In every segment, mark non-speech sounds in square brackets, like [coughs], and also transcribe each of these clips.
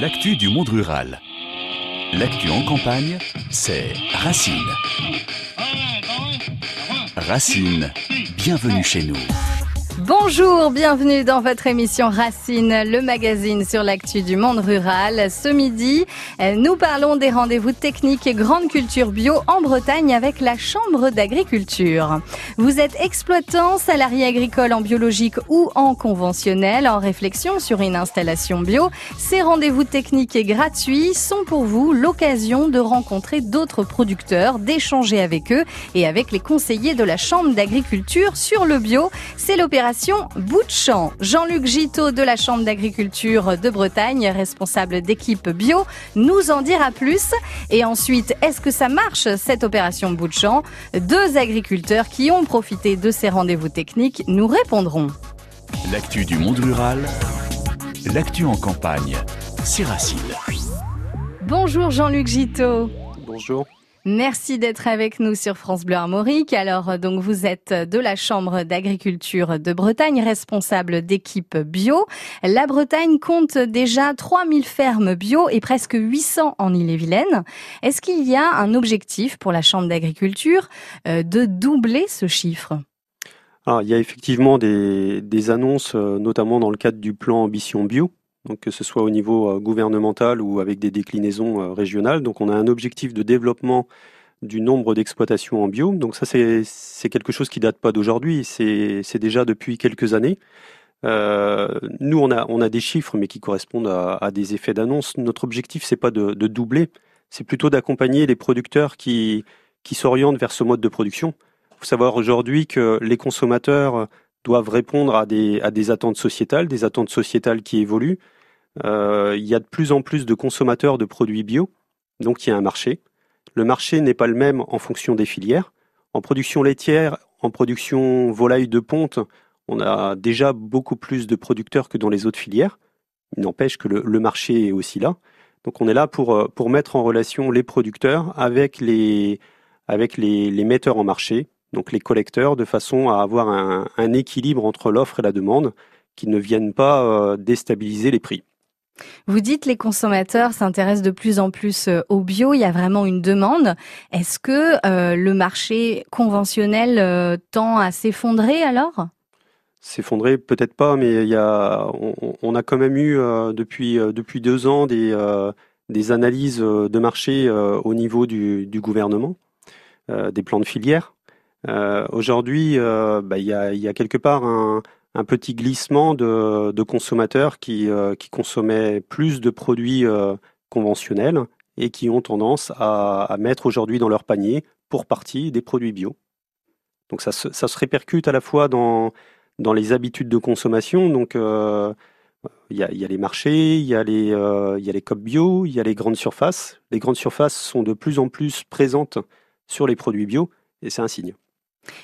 L'actu du monde rural. L'actu en campagne, c'est Racine. Racine, bienvenue chez nous. Bonjour, bienvenue dans votre émission Racine, le magazine sur l'actu du monde rural. Ce midi, nous parlons des rendez-vous techniques et grande culture bio en Bretagne avec la Chambre d'agriculture. Vous êtes exploitant, salarié agricole en biologique ou en conventionnel, en réflexion sur une installation bio. Ces rendez-vous techniques et gratuits sont pour vous l'occasion de rencontrer d'autres producteurs, d'échanger avec eux et avec les conseillers de la Chambre d'agriculture sur le bio. C'est l'opération bout de champ. Jean-Luc Giteau de la Chambre d'agriculture de Bretagne, responsable d'équipe bio, nous en dira plus. Et ensuite, est-ce que ça marche cette opération bout de champ Deux agriculteurs qui ont profité de ces rendez-vous techniques nous répondront. L'actu du monde rural, l'actu en campagne, c'est Racine. Bonjour Jean-Luc Giteau. Bonjour. Merci d'être avec nous sur France Bleu Armorique. Alors, euh, donc, vous êtes de la Chambre d'agriculture de Bretagne, responsable d'équipe bio. La Bretagne compte déjà 3000 fermes bio et presque 800 en Ille-et-Vilaine. Est-ce qu'il y a un objectif pour la Chambre d'agriculture euh, de doubler ce chiffre? Alors, il y a effectivement des, annonces, euh, notamment dans le cadre du plan Ambition Bio, donc que ce soit au niveau euh, gouvernemental ou avec des déclinaisons euh, régionales. Donc on a un objectif de développement du nombre d'exploitations en bio. Donc ça c'est quelque chose qui date pas d'aujourd'hui, c'est déjà depuis quelques années. Euh, nous on a, des chiffres mais qui correspondent à, des effets d'annonce. Notre objectif c'est pas de, doubler, c'est plutôt d'accompagner les producteurs qui, qui s'orientent vers ce mode de production. Il faut savoir aujourd'hui que les consommateurs doivent répondre à des attentes sociétales, des attentes sociétales qui évoluent. Euh, il y a de plus en plus de consommateurs de produits bio, donc il y a un marché. Le marché n'est pas le même en fonction des filières. En production laitière, en production volaille de ponte, on a déjà beaucoup plus de producteurs que dans les autres filières. Il n'empêche que le, marché est aussi là. Donc on est là pour, euh, mettre en relation les producteurs avec les, metteurs en marché, donc les collecteurs, de façon à avoir un, un équilibre entre l'offre et la demande qui ne viennent pas euh, déstabiliser les prix. Vous dites les consommateurs s'intéressent de plus en plus euh, au bio, il y a vraiment une demande. Est-ce que euh, le marché conventionnel euh, tend à s'effondrer alors? S'effondrer peut-être pas, mais il y a, on, a quand même eu depuis, depuis deux ans des, analyses de marché au niveau du, gouvernement, des plans de filière. Aujourd'hui, bah, il y a quelque part un, un petit glissement de, consommateurs qui, euh, qui, consommaient plus de produits euh, conventionnels et qui ont tendance à, mettre aujourd'hui dans leur panier, pour partie, des produits bio. Donc ça, se répercute à la fois dans, les habitudes de consommation. Donc euh, il y, a, les marchés, il y, a les, y a les COP bio, il y a les grandes surfaces. Les grandes surfaces sont de plus en plus présentes sur les produits bio et c'est un signe.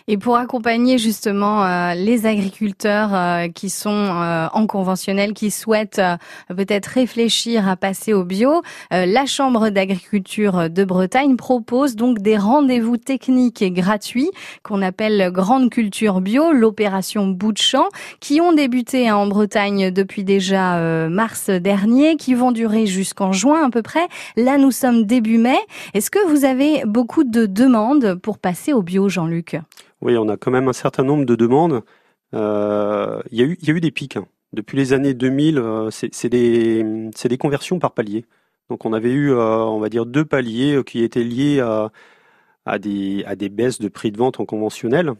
Et pour accompagner justement euh, les agriculteurs euh, qui sont euh, en conventionnel, qui souhaitent peut-être réfléchir à passer au bio, la Chambre d'agriculture de Bretagne propose donc des rendez-vous techniques et gratuits qu'on appelle Grande Culture Bio, l'opération Bout de Champ, qui ont débuté en Bretagne depuis déjà mars dernier, qui vont durer jusqu'en juin à peu près. Là, nous sommes début mai. Est-ce que vous avez beaucoup de demandes pour passer au bio, Jean-Luc? Oui, on a quand même un certain nombre de demandes. Euh, il, y a eu, des pics. Hein. Depuis les années 2000, euh, c'est des, conversions par palier. Donc on avait eu, euh, on va dire, deux paliers qui étaient liés à, des, baisses de prix de vente en conventionnel.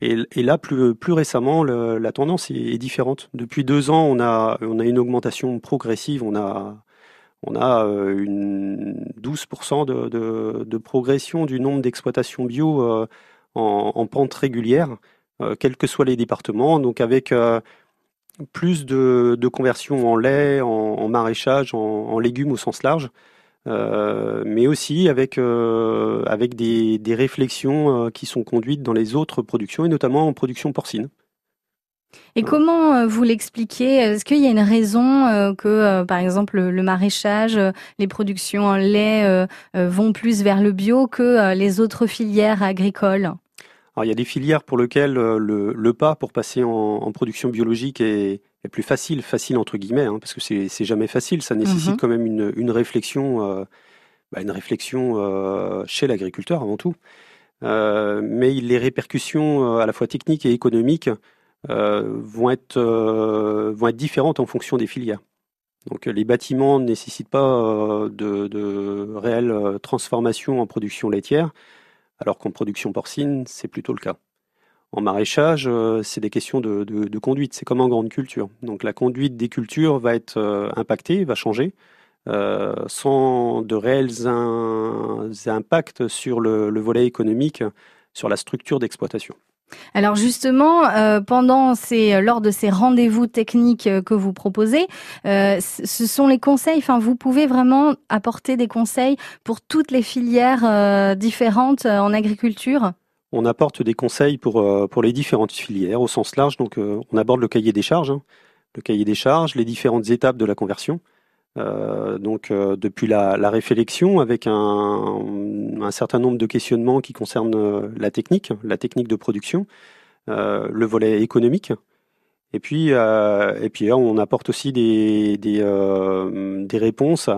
Et, là, plus, récemment, la tendance est, différente. Depuis deux ans, on a, une augmentation progressive. On a, une 12% de, de, de, progression du nombre d'exploitations bio en, pente régulière, euh, quels que soient les départements, donc avec euh, plus de, de conversion en lait, en, maraîchage, en, légumes au sens large, euh, mais aussi avec, avec des, des réflexions qui sont conduites dans les autres productions, et notamment en production porcine. Et comment vous l'expliquez? Est-ce qu'il y a une raison que, par exemple, le maraîchage, les productions en lait vont plus vers le bio que les autres filières agricoles? Alors, il y a des filières pour lesquelles euh, le, le pas pour passer en, production biologique est, est plus facile, facile entre guillemets, hein, parce que c'est jamais facile. Ça nécessite mhm. quand même une, une réflexion, bah, une réflexion chez l'agriculteur avant tout. mais les répercussions à la fois techniques et économiques vont être vont être différentes en fonction des filières. Donc les bâtiments ne nécessitent pas de, de réelle transformation en production laitière, alors qu'en production porcine, c'est plutôt le cas. En maraîchage, euh, c'est des questions de, conduite. C'est comme en grande culture. Donc la conduite des cultures va être euh, impactée, va changer, euh, sans de réels impacts sur le, volet économique, sur la structure d'exploitation. Alors justement, pendant ces, lors de ces rendez-vous techniques que vous proposez, ce sont les conseils. Enfin, vous pouvez vraiment apporter des conseils pour toutes les filières différentes en agriculture? On apporte des conseils pour, euh, les différentes filières au sens large. Donc, euh, on aborde le cahier des charges, hein. le cahier des charges, les différentes étapes de la conversion. Euh, donc, depuis la, réflexion, avec un, certain nombre de questionnements qui concernent la technique, la technique de production, le volet économique. Et puis, et puis on apporte aussi des, des, réponses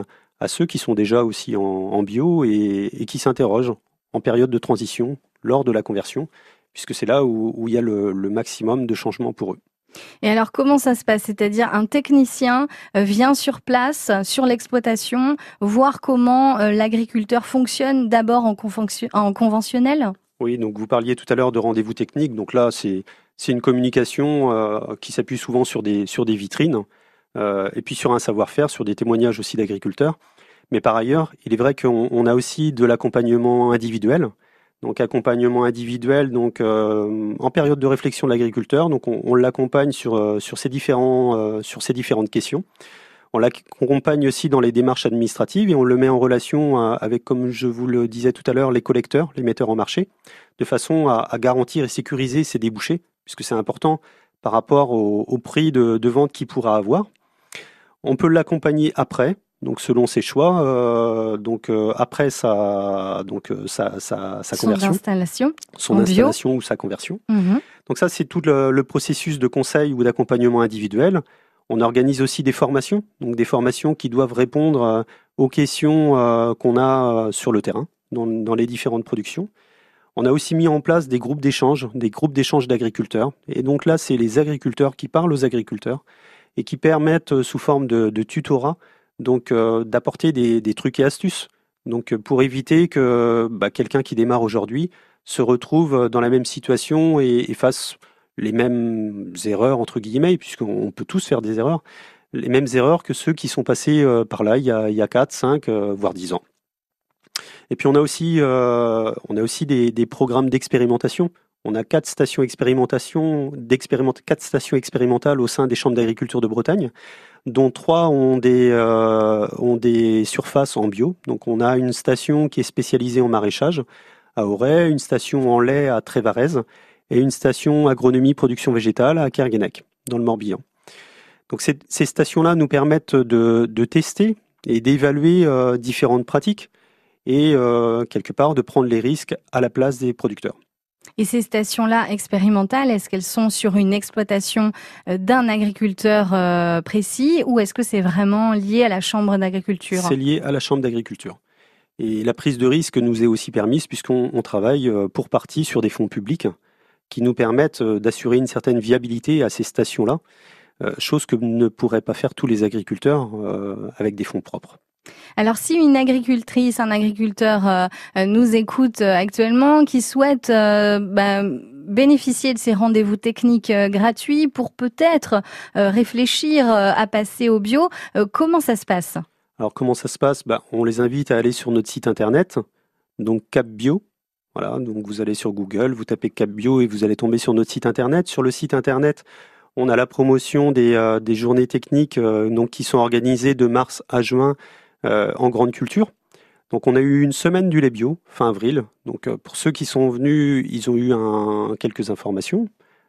à, ceux qui sont déjà aussi en, bio et, et qui s'interrogent en période de transition lors de la conversion, puisque c'est là où, il y a le, maximum de changements pour eux. Et alors comment ça se passe? C'est-à-dire un technicien euh, vient sur place, sur l'exploitation, voir comment euh, l'agriculteur fonctionne d'abord en, conventionnel? Oui, donc vous parliez tout à l'heure de rendez-vous technique. Donc là, c'est une communication euh, qui s'appuie souvent sur des, sur des vitrines et puis sur un savoir-faire, sur des témoignages aussi d'agriculteurs. Mais par ailleurs, il est vrai qu'on a aussi de l'accompagnement individuel donc accompagnement individuel, donc euh, en période de réflexion de l'agriculteur. Donc on, l'accompagne sur euh, sur ces différents euh, sur ces différentes questions. On l'accompagne aussi dans les démarches administratives et on le met en relation avec, comme je vous le disais tout à l'heure, les collecteurs, les metteurs en marché, de façon à, garantir et sécuriser ces débouchés, puisque c'est important par rapport au, prix de, de vente qu'il pourra avoir. On peut l'accompagner après, donc selon ses choix, euh, donc euh, après sa donc euh, sa, sa, sa conversion, son installation, son installation ou sa conversion. Mhm. Donc ça c'est tout le, processus de conseil ou d'accompagnement individuel. On organise aussi des formations, donc des formations qui doivent répondre aux questions qu'on a sur le terrain dans, dans les différentes productions. On a aussi mis en place des groupes d'échange, des groupes d'échange d'agriculteurs. Et donc là, c'est les agriculteurs qui parlent aux agriculteurs et qui permettent, sous forme de, de tutorat, donc euh, d'apporter des, trucs et astuces. Donc euh, pour éviter que bah, quelqu'un qui démarre aujourd'hui se retrouve dans la même situation et, fasse les mêmes erreurs entre guillemets, puisqu'on peut tous faire des erreurs, les mêmes erreurs que ceux qui sont passés euh, par là il y a, il y a 4, 5, voire 10 ans. Et puis on a aussi, on a aussi des programmes d'expérimentation. On a quatre stations quatre stations expérimentales au sein des chambres d'agriculture de Bretagne dont trois ont des, euh, ont des surfaces en bio. Donc on a une station qui est spécialisée en maraîchage à Auray, une station en lait à Trévarez et une station agronomie production végétale à Kerguenec, dans le Morbihan. Donc ces, stations-là nous permettent de, tester et d'évaluer euh, différentes pratiques et euh, quelque part de prendre les risques à la place des producteurs. Et ces stations-là expérimentales, est-ce qu'elles sont sur une exploitation euh, d'un agriculteur euh, précis ou est-ce que c'est vraiment lié à la Chambre d'agriculture? C'est lié à la Chambre d'agriculture. Et la prise de risque nous est aussi permise puisqu'on travaille euh, pour partie sur des fonds publics qui nous permettent d'assurer une certaine viabilité à ces stations-là, chose que ne pourraient pas faire tous les agriculteurs avec des fonds propres. Alors si une agricultrice, un agriculteur euh, euh, nous écoute euh, actuellement, qui souhaite bah, bénéficier de ces rendez-vous techniques gratuits pour peut-être réfléchir à passer au bio, comment ça se passe? Alors comment ça se passe? Bah, On les invite à aller sur notre site internet, donc CapBio. Voilà, donc vous allez sur Google, vous tapez CapBio et vous allez tomber sur notre site internet. Sur le site internet, on a la promotion des, journées techniques donc, qui sont organisées de mars à juin en grande culture. Donc on a eu une semaine du lait bio, fin avril. Donc euh, pour ceux qui sont venus, ils ont eu un, quelques informations.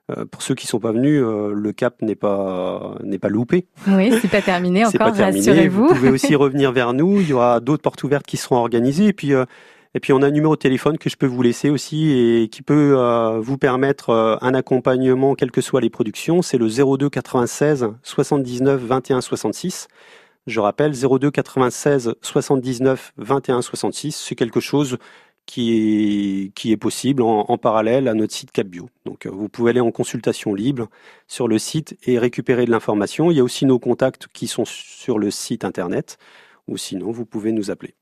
Euh, pour ceux qui sont pas venus, le cap n'est pas n'est pas loupé. Oui, c'est pas terminé [laughs] encore. rassurez-vous. Vous pouvez aussi [laughs] revenir vers nous. Il y aura d'autres portes ouvertes qui seront organisées. Et puis Et puis on a un numéro de téléphone que je peux vous laisser aussi et qui peut vous permettre un accompagnement quelles que soient les productions. C'est le 02 96 79 21 66. Je rappelle 02 96 79 21 66. C'est quelque chose qui est, possible en, parallèle à notre site CapBio. Donc euh, vous pouvez aller en consultation libre sur le site et récupérer de l'information. Il y a aussi nos contacts qui sont sur le site internet ou sinon vous pouvez nous appeler.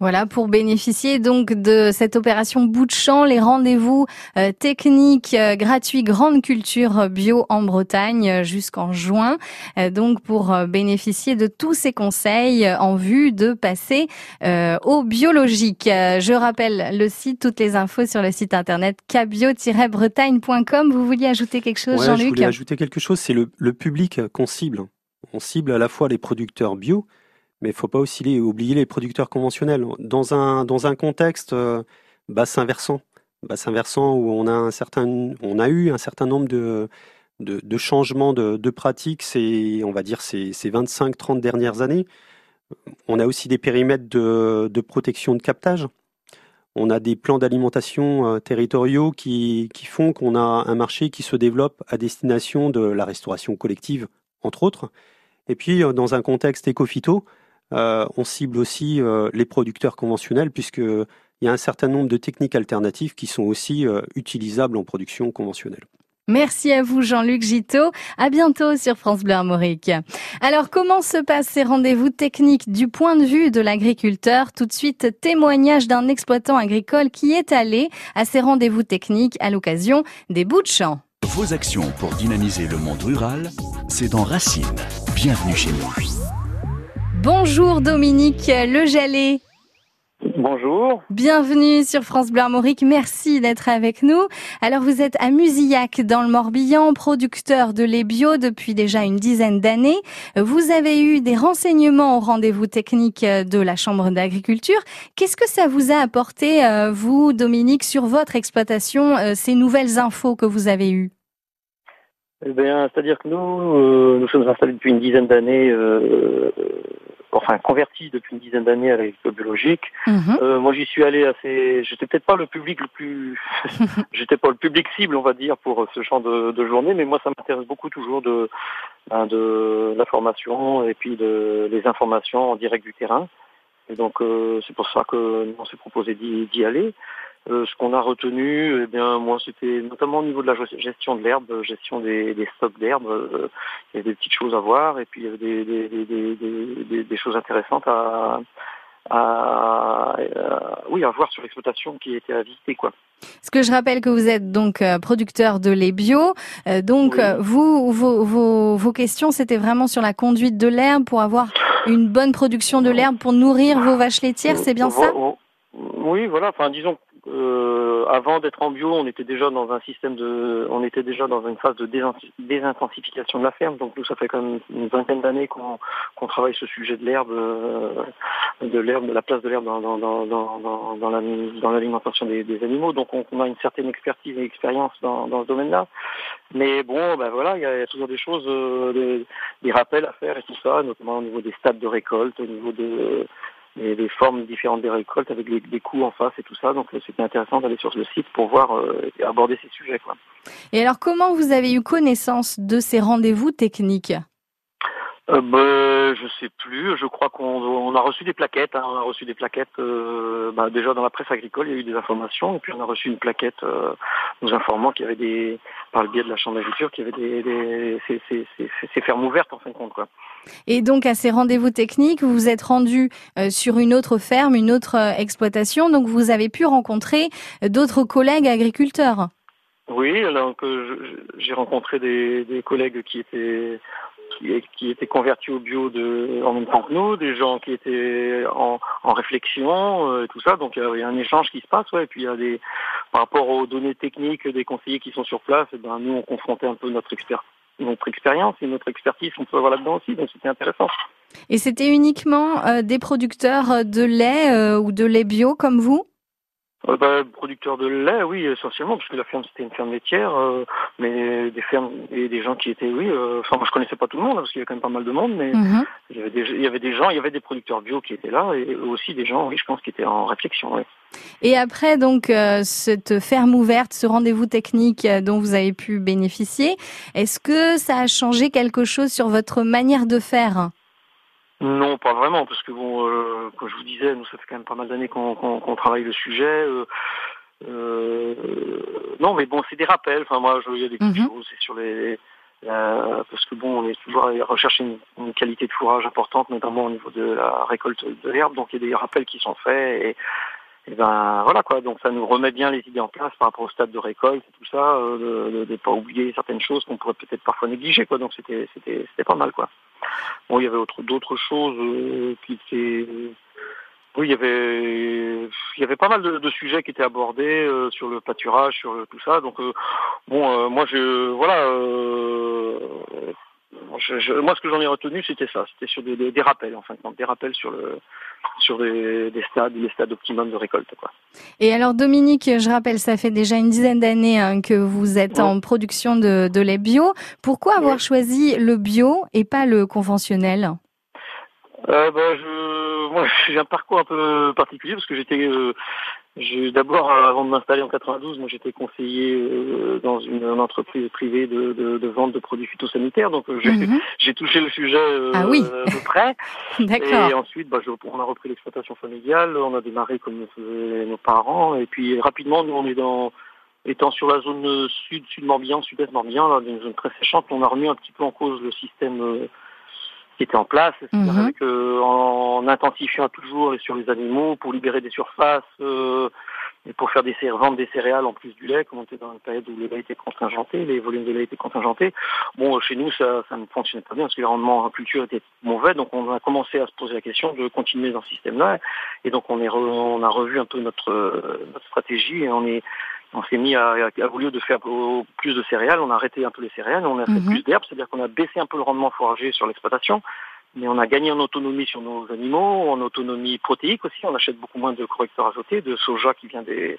Voilà, pour bénéficier donc de cette opération bout de champ, les rendez-vous euh, techniques euh, gratuits Grande Culture Bio en Bretagne euh, jusqu'en juin. donc pour bénéficier de tous ces conseils en vue de passer au biologique. Je rappelle le site, toutes les infos sur le site internet cabio-bretagne.com. Vous vouliez ajouter quelque chose, Jean-Luc Je voulais ajouter quelque chose, c'est le, le public qu'on cible. On cible à la fois les producteurs bio, mais il faut pas aussi oublier les producteurs conventionnels. Dans un, dans un contexte euh, bassin versant, bassin versant où on a, un certain, on a eu un certain nombre de, de, changements de, de pratiques, c'est, on va dire, ces, ces 25-30 dernières années. On a aussi des périmètres de, de protection de captage. On a des plans d'alimentation euh, territoriaux qui, qui font qu'on a un marché qui se développe à destination de la restauration collective, entre autres. Et puis, euh, dans un contexte éco-phyto, on cible aussi euh, les producteurs conventionnels puisqu'il y a un certain nombre de techniques alternatives qui sont aussi euh, utilisables en production conventionnelle. Merci à vous Jean-Luc Giteau. À bientôt sur France Bleu Armorique. Alors comment se passent ces rendez-vous techniques du point de vue de l'agriculteur? Tout de suite, témoignage d'un exploitant agricole qui est allé à ces rendez-vous techniques à l'occasion des bouts de champ. Vos actions pour dynamiser le monde rural, c'est dans Racine. Bienvenue chez nous. Bonjour Dominique Lejalet. Bonjour. Bienvenue sur France Bleu Armorique. Merci d'être avec nous. Alors vous êtes à Musillac dans le Morbihan, producteur de lait bio depuis déjà une dizaine d'années. Vous avez eu des renseignements au rendez-vous technique de la Chambre d'agriculture. Qu'est-ce que ça vous a apporté, euh, vous, Dominique, sur votre exploitation, euh, ces nouvelles infos que vous avez eues? Eh bien, c'est-à-dire que nous, euh, nous sommes installés depuis une dizaine d'années enfin converti depuis une dizaine d'années à l'agriculture biologique. Mhm. Euh, moi, j'y suis allé assez. J'étais peut-être pas le public le plus. [laughs] J'étais pas le public cible, on va dire, pour ce genre de, de journée, mais moi, ça m'intéresse beaucoup toujours de ben, de la formation et puis de les informations en direct du terrain. Et donc, euh, c'est pour ça que on s'est proposé d'y aller. Euh, ce qu'on a retenu, eh bien, moi, c'était notamment au niveau de la gestion de l'herbe, euh, gestion des, stocks d'herbe. Euh, il y avait des petites choses à voir et puis il y avait des, des, choses intéressantes à, à, oui, à voir sur l'exploitation qui était à visiter, quoi. Ce que je rappelle que vous êtes donc producteur de lait bio, donc vous, vos, vos, vos questions, c'était vraiment sur la conduite de l'herbe pour avoir une bonne production de l'herbe pour nourrir vos vaches laitières, c'est bien ça? Oui, voilà. Enfin, disons euh, avant d'être en bio, on était déjà dans un système de, on était déjà dans une phase de désintensification de la ferme. Donc nous, ça fait quand même une vingtaine d'années qu'on travaille ce sujet de l'herbe, euh, de l'herbe, de la place de l'herbe dans, dans, dans, dans, l'alimentation des, des, animaux. Donc on, a une certaine expertise et expérience dans, dans ce domaine-là. Mais bon, ben voilà, il y, a, toujours des choses, euh, des, des rappels à faire et tout ça, notamment au niveau des stades de récolte, au niveau de et les formes différentes des récoltes avec les, coûts en face et tout ça. Donc euh, c'était intéressant d'aller sur le site pour voir euh, aborder ces sujets. Quoi. Et alors comment vous avez eu connaissance de ces rendez-vous techniques? Euh, ben, je sais plus. Je crois qu'on a reçu des plaquettes. Hein. On a reçu des plaquettes. Euh, bah, déjà dans la presse agricole, il y a eu des informations. Et puis on a reçu une plaquette euh, nous informant qu'il y avait des, par le biais de la chambre d'agriculture, qu'il y avait des, des ces, ces, ces, fermes ouvertes en fin de compte. Quoi. Et donc à ces rendez-vous techniques, vous vous êtes rendu euh, sur une autre ferme, une autre euh, exploitation. Donc vous avez pu rencontrer d'autres collègues agriculteurs. Oui, donc j'ai rencontré des, des collègues qui étaient qui, étaient convertis au bio de, en même temps que nous, des gens qui étaient en, en réflexion, euh, tout ça. Donc il y a un échange qui se passe, ouais. Et puis il y a des, par rapport aux données techniques des conseillers qui sont sur place, et eh ben nous on confrontait un peu notre expert, notre expérience et notre expertise qu'on peut avoir là-dedans aussi. Donc c'était intéressant. Et c'était uniquement euh, des producteurs de lait euh, ou de lait bio comme vous? Euh, bah, producteur de lait, oui, essentiellement, parce que la ferme c'était une ferme laitière, euh, mais des fermes et des gens qui étaient, oui, euh, enfin moi je connaissais pas tout le monde, hein, parce qu'il y avait quand même pas mal de monde, mais mhm. il, y avait des, il y avait des gens, il y avait des producteurs bio qui étaient là, et aussi des gens, oui, je pense, qui étaient en réflexion. Oui. Et après donc cette ferme ouverte, ce rendez-vous technique dont vous avez pu bénéficier, est-ce que ça a changé quelque chose sur votre manière de faire? Non, pas vraiment, parce que bon, euh, comme je vous disais, nous ça fait quand même pas mal d'années qu'on travaille le sujet. Euh, euh, non, mais bon, c'est des rappels. Enfin, moi, il y a des mhm. choses, c'est sur les, parce que bon, on est toujours à rechercher une, qualité de fourrage importante, notamment au niveau de la récolte de l'herbe. Donc, il y a des rappels qui sont faits et, et ben voilà quoi. Donc, ça nous remet bien les idées en place par rapport au stade de récolte et tout ça, de ne pas oublier certaines choses qu'on pourrait peut-être parfois négliger quoi. Donc, c'était c'était c'était pas mal quoi. Bon, il y avait d'autres choses euh, qui étaient. Oui, il y avait, il y avait pas mal de, sujets qui étaient abordés euh, sur le pâturage, sur tout ça. Donc, euh, bon, moi, je, voilà, moi, ce que j'en ai retenu, c'était ça. C'était sur des, des, rappels, enfin, des rappels sur le, sur des, stades, les stades optimum de récolte, quoi. Et alors, Dominique, je rappelle, ça fait déjà une dizaine d'années hein, que vous êtes en production de, de lait bio. Pourquoi avoir choisi le bio et pas le conventionnel? Euh, ben, je, moi, [laughs] j'ai un parcours un peu particulier parce que j'étais euh, D'abord, avant de m'installer en 92, moi j'étais conseiller euh, dans une, entreprise privée de, de, de, vente de produits phytosanitaires, donc euh, mhm. j'ai touché le sujet euh, ah oui. de près. [laughs] et ensuite, bah, je, on a repris l'exploitation familiale, on a démarré comme faisaient nos parents, et puis rapidement, nous on est dans étant sur la zone sud, sud Morbihan, sud-est Morbihan, dans une zone très séchante, on a remis un petit peu en cause le système qui était en place, mhm. avec, en intensifiant toujours sur les animaux pour libérer des surfaces euh, et pour faire des vendre des céréales en plus du lait, comme on était dans une période où le lait était contingenté, les volumes de lait étaient contingentés. Bon, chez nous, ça, ça ne fonctionnait pas bien parce que le rendement en culture était mauvais, donc on a commencé à se poser la question de continuer dans ce système-là, et donc on, est on a revu un peu notre, notre stratégie et on est on s'est mis à, à, au lieu de faire plus de céréales, on a arrêté un peu les céréales, on a fait mhm. plus d'herbes, c'est-à-dire qu'on a baissé un peu le rendement fourragé sur l'exploitation, mais on a gagné en autonomie sur nos animaux, en autonomie protéique aussi. On achète beaucoup moins de correcteurs azotés, de soja qui vient des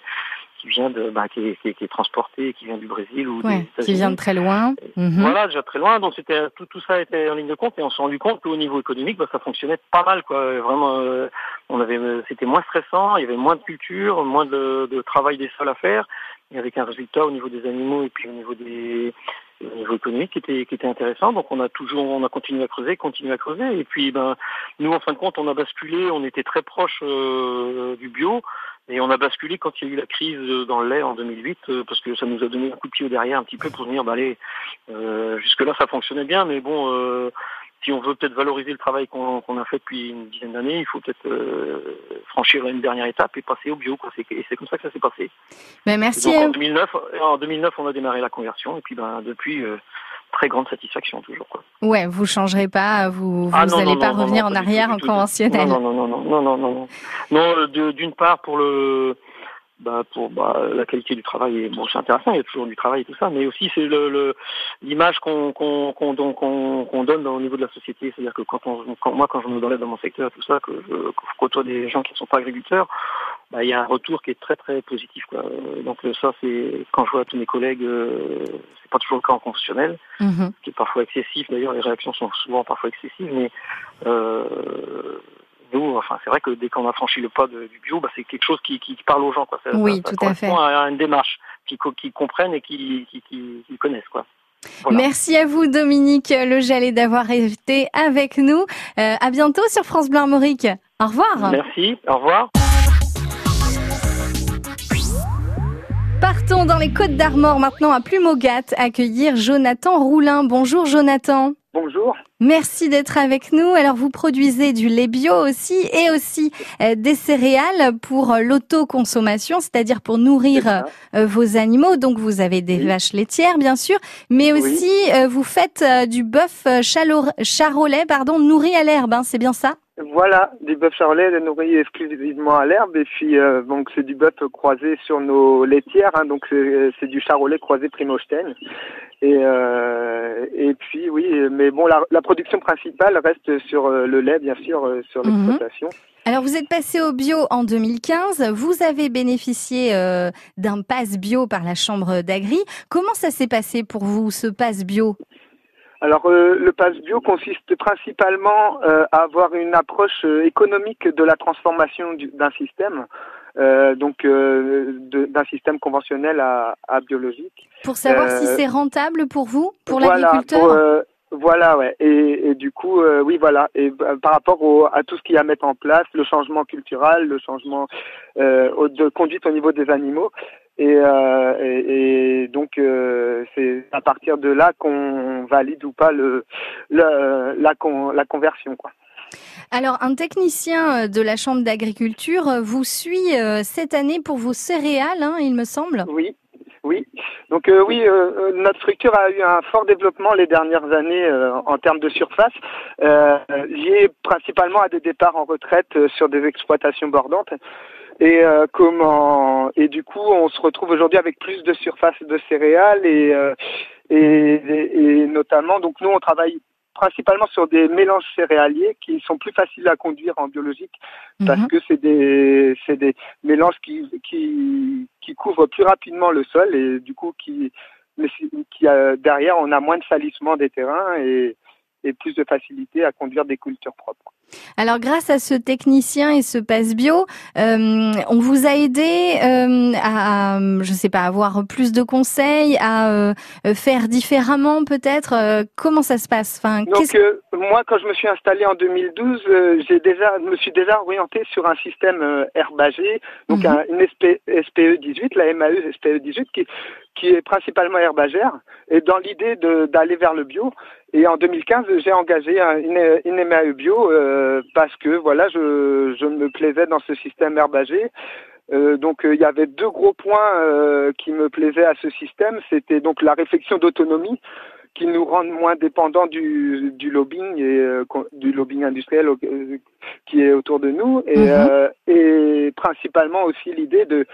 qui vient de bah, qui, est, qui, est, transporté, qui vient du Brésil ou des qui vient de très loin. Mhm. Voilà, déjà très loin. Donc c'était tout, tout ça était en ligne de compte et on s'est rendu compte qu'au niveau économique, bah, ça fonctionnait pas mal quoi. Vraiment, euh, on avait, c'était moins stressant, il y avait moins de culture, moins de, de travail des sols à faire, et avec un résultat au niveau des animaux et puis au niveau des au niveau économique qui était qui était intéressant. Donc on a toujours on a continué à creuser, continué à creuser. Et puis ben nous en fin de compte on a basculé, on était très proche euh, du bio. Et on a basculé quand il y a eu la crise dans le lait en 2008, euh, parce que ça nous a donné un coup de pied au derrière un petit peu pour dire, bah allez, euh, jusque-là ça fonctionnait bien, mais bon, si on veut peut-être valoriser le travail qu'on a fait depuis une dizaine d'années, il faut peut-être euh, franchir une dernière étape et passer au bio. Quoi. Et c'est comme ça que ça s'est passé. Ben merci. Donc, en, 2009, en 2009, on a démarré la conversion et puis ben, depuis, euh, très grande satisfaction toujours. Quoi. Ouais, vous changerez pas, vous vous n'allez ah, pas revenir en arrière en conventionnel. Non, non, non, non, non, non, non. Non, euh, d'une part pour le bah, pour bah, la qualité du travail. bon, c'est intéressant, il y a toujours du travail et tout ça, mais aussi c'est le l'image qu'on qu'on qu'on donne au niveau de la société. C'est-à-dire que quand on quand, moi quand je me donne dans mon secteur tout ça, que je, côtoie des gens qui ne sont pas agriculteurs, bah, il y a un retour qui est très très positif. Quoi. Donc ça c'est quand je vois tous mes collègues, euh, c'est pas toujours le cas en conventionnel, mm-hmm. qui est parfois excessif. D'ailleurs les réactions sont souvent parfois excessives, mais euh, nous, enfin, c'est vrai que dès qu'on a franchi le pas du bio, bah, c'est quelque chose qui, parle aux gens. Quoi. oui, tout à fait. À une démarche qui, qui comprennent et qui, qui, connaissent. Quoi. Merci à vous, Dominique Lejalet, d'avoir été avec nous. Euh, à bientôt sur France Bleu Armorique. Au revoir. Merci. Au revoir. Partons dans les Côtes d'Armor maintenant à Plumogat accueillir Jonathan Roulin. Bonjour Jonathan. Bonjour. Merci d'être avec nous. Alors vous produisez du lait bio aussi et aussi euh, des céréales pour l'autoconsommation, c'est-à-dire pour nourrir euh, vos animaux. Donc vous avez des vaches laitières bien sûr, mais aussi euh, vous faites du bœuf charolais pardon, nourri à l'herbe, hein, c'est bien ça? Voilà, du bœuf charolais nourri exclusivement à l'herbe et puis donc c'est du bœuf croisé sur nos laitières, hein, donc c'est du charolais croisé Primosten et et puis oui, mais bon la, la production principale reste sur euh, le lait, bien sûr, euh, sur mhm. l'exploitation. Alors vous êtes passé au bio en 2015, vous avez bénéficié euh, d'un pass bio par la Chambre d'Agri. Comment ça s'est passé pour vous, ce pass bio? Alors euh, le pass bio consiste principalement euh, à avoir une approche économique de la transformation d'un système, donc d'un système conventionnel à, biologique. Pour savoir si c'est rentable pour vous, pour l'agriculteur voilà, ouais. Et, et du coup, euh, oui, voilà. Et bah, par rapport au, à tout ce qu'il y a à mettre en place, le changement culturel, le changement euh, de conduite au niveau des animaux. Et, euh, et, donc, euh, c'est à partir de là qu'on valide ou pas le, le la, con, la conversion, quoi. Alors, un technicien de la Chambre d'agriculture vous suit cette année pour vos céréales, hein, il me semble. Oui, oui, donc euh, oui, euh, euh, notre structure a eu un fort développement les dernières années en termes de surface, lié principalement à des départs en retraite sur des exploitations bordantes. Et comment et du coup, on se retrouve aujourd'hui avec plus de surface de céréales et, et, et notamment, donc nous, on travaille principalement sur des mélanges céréaliers qui sont plus faciles à conduire en biologique parce mhm. que c'est des c'est des mélanges qui qui qui couvrent plus rapidement le sol et du coup qui qui derrière on a moins de salissement des terrains et et plus de facilité à conduire des cultures propres. Alors grâce à ce technicien et ce passe bio, euh, on vous a aidé euh, à, je sais pas, avoir plus de conseils, à euh, faire différemment peut-être. Comment ça se passe? Enfin, Donc moi, quand je me suis installé en 2012, j'ai déjà, me suis déjà orienté sur un système herbagé, donc mhm. une SPE 18, la MAE SPE 18, qui qui est principalement herbagère, et dans l'idée d'aller vers le bio. Et en 2015, j'ai engagé une, une MAE bio euh, parce que voilà, je, je me plaisais dans ce système herbagé. Euh, donc euh, il y avait deux gros points euh, qui me plaisaient à ce système. C'était donc la réflexion d'autonomie qui nous rend moins dépendants du, du lobbying et euh, du lobbying industriel qui est autour de nous et, mhm. et principalement aussi l'idée de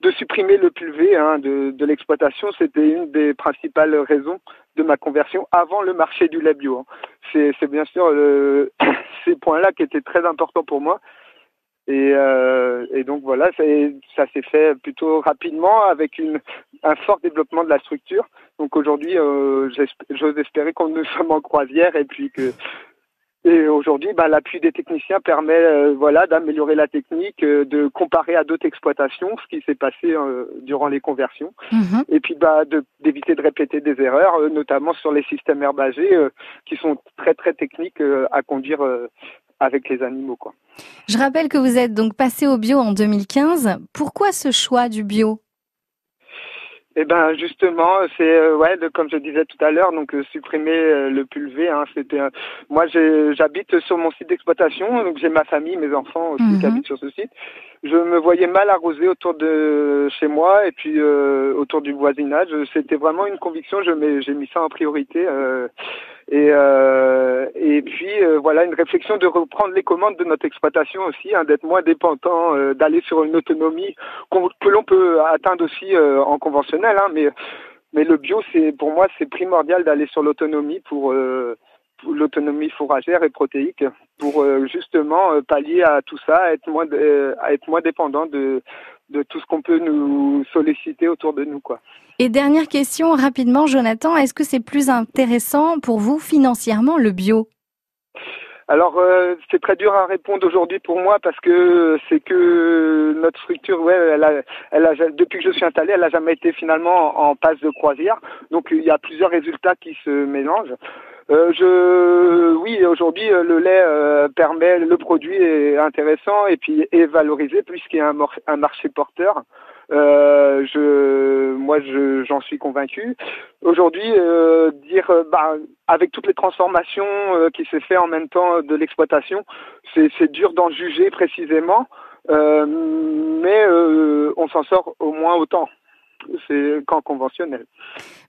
de supprimer le pulvé hein, de, de l'exploitation, c'était une des principales raisons de ma conversion avant le marché du lait bio. Hein. C'est bien sûr [coughs] ces points-là qui étaient très importants pour moi. Et, euh, et donc voilà, ça s'est fait plutôt rapidement avec une, un fort développement de la structure. Donc aujourd'hui, euh, j'ose espérer qu'on nous [laughs] sommes en croisière et puis que et aujourd'hui, bah, l'appui des techniciens permet euh, voilà, d'améliorer la technique, euh, de comparer à d'autres exploitations ce qui s'est passé euh, durant les conversions, mhm. et puis bah, d'éviter de, répéter des erreurs, notamment sur les systèmes herbagés qui sont très très techniques à conduire avec les animaux. Quoi. Je rappelle que vous êtes donc passé au bio en 2015. Pourquoi ce choix du bio? Eh ben justement, c'est euh, ouais, comme je disais tout à l'heure, donc euh, supprimer euh, le pulvé. Hein, c'était moi, j'habite sur mon site d'exploitation, donc j'ai ma famille, mes enfants aussi qui mhm. habitent sur ce site. Je me voyais mal arrosé autour de chez moi et puis autour du voisinage. C'était vraiment une conviction. Je j'ai mis ça en priorité. Et, euh, et puis euh, voilà une réflexion de reprendre les commandes de notre exploitation aussi, hein, d'être moins dépendant, euh, d'aller sur une autonomie que l'on peut atteindre aussi euh, en conventionnel. Hein, mais mais le bio, c'est pour moi c'est primordial d'aller sur l'autonomie pour l'autonomie fourragère et protéique pour justement pallier à tout ça, être moins à être moins dépendant de de tout ce qu'on peut nous solliciter autour de nous, quoi. Et dernière question rapidement, Jonathan, est-ce que c'est plus intéressant pour vous financièrement le bio? Alors euh, c'est très dur à répondre aujourd'hui pour moi parce que c'est que notre structure, ouais, elle a, elle a, depuis que je suis installé, elle a jamais été finalement en, passe de croisière. Donc il y a plusieurs résultats qui se mélangent. Euh, je, oui, aujourd'hui le lait euh, permet, le produit est intéressant et puis est valorisé puisqu'il y a un, un marché porteur. Euh, je, moi, j'en suis convaincu. Aujourd'hui, euh, dire, euh, bah, avec toutes les transformations euh, qui s'est fait en même temps de l'exploitation, c'est dur d'en juger précisément, mais on s'en sort au moins autant c'est qu'en conventionnel.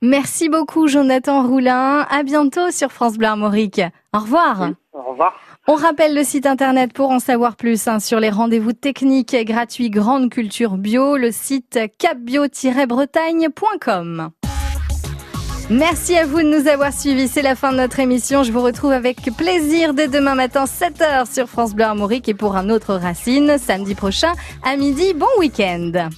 Merci beaucoup Jonathan Roulin. À bientôt sur France Bleu Armorique. Au revoir. au revoir. On rappelle le site internet pour en savoir plus hein, sur les rendez-vous techniques gratuits Grande Culture Bio, le site capbio-bretagne.com. Merci à vous de nous avoir suivis. C'est la fin de notre émission. Je vous retrouve avec plaisir dès demain matin 7h sur France Bleu Armorique et pour un autre Racine samedi prochain à midi. Bon week-end.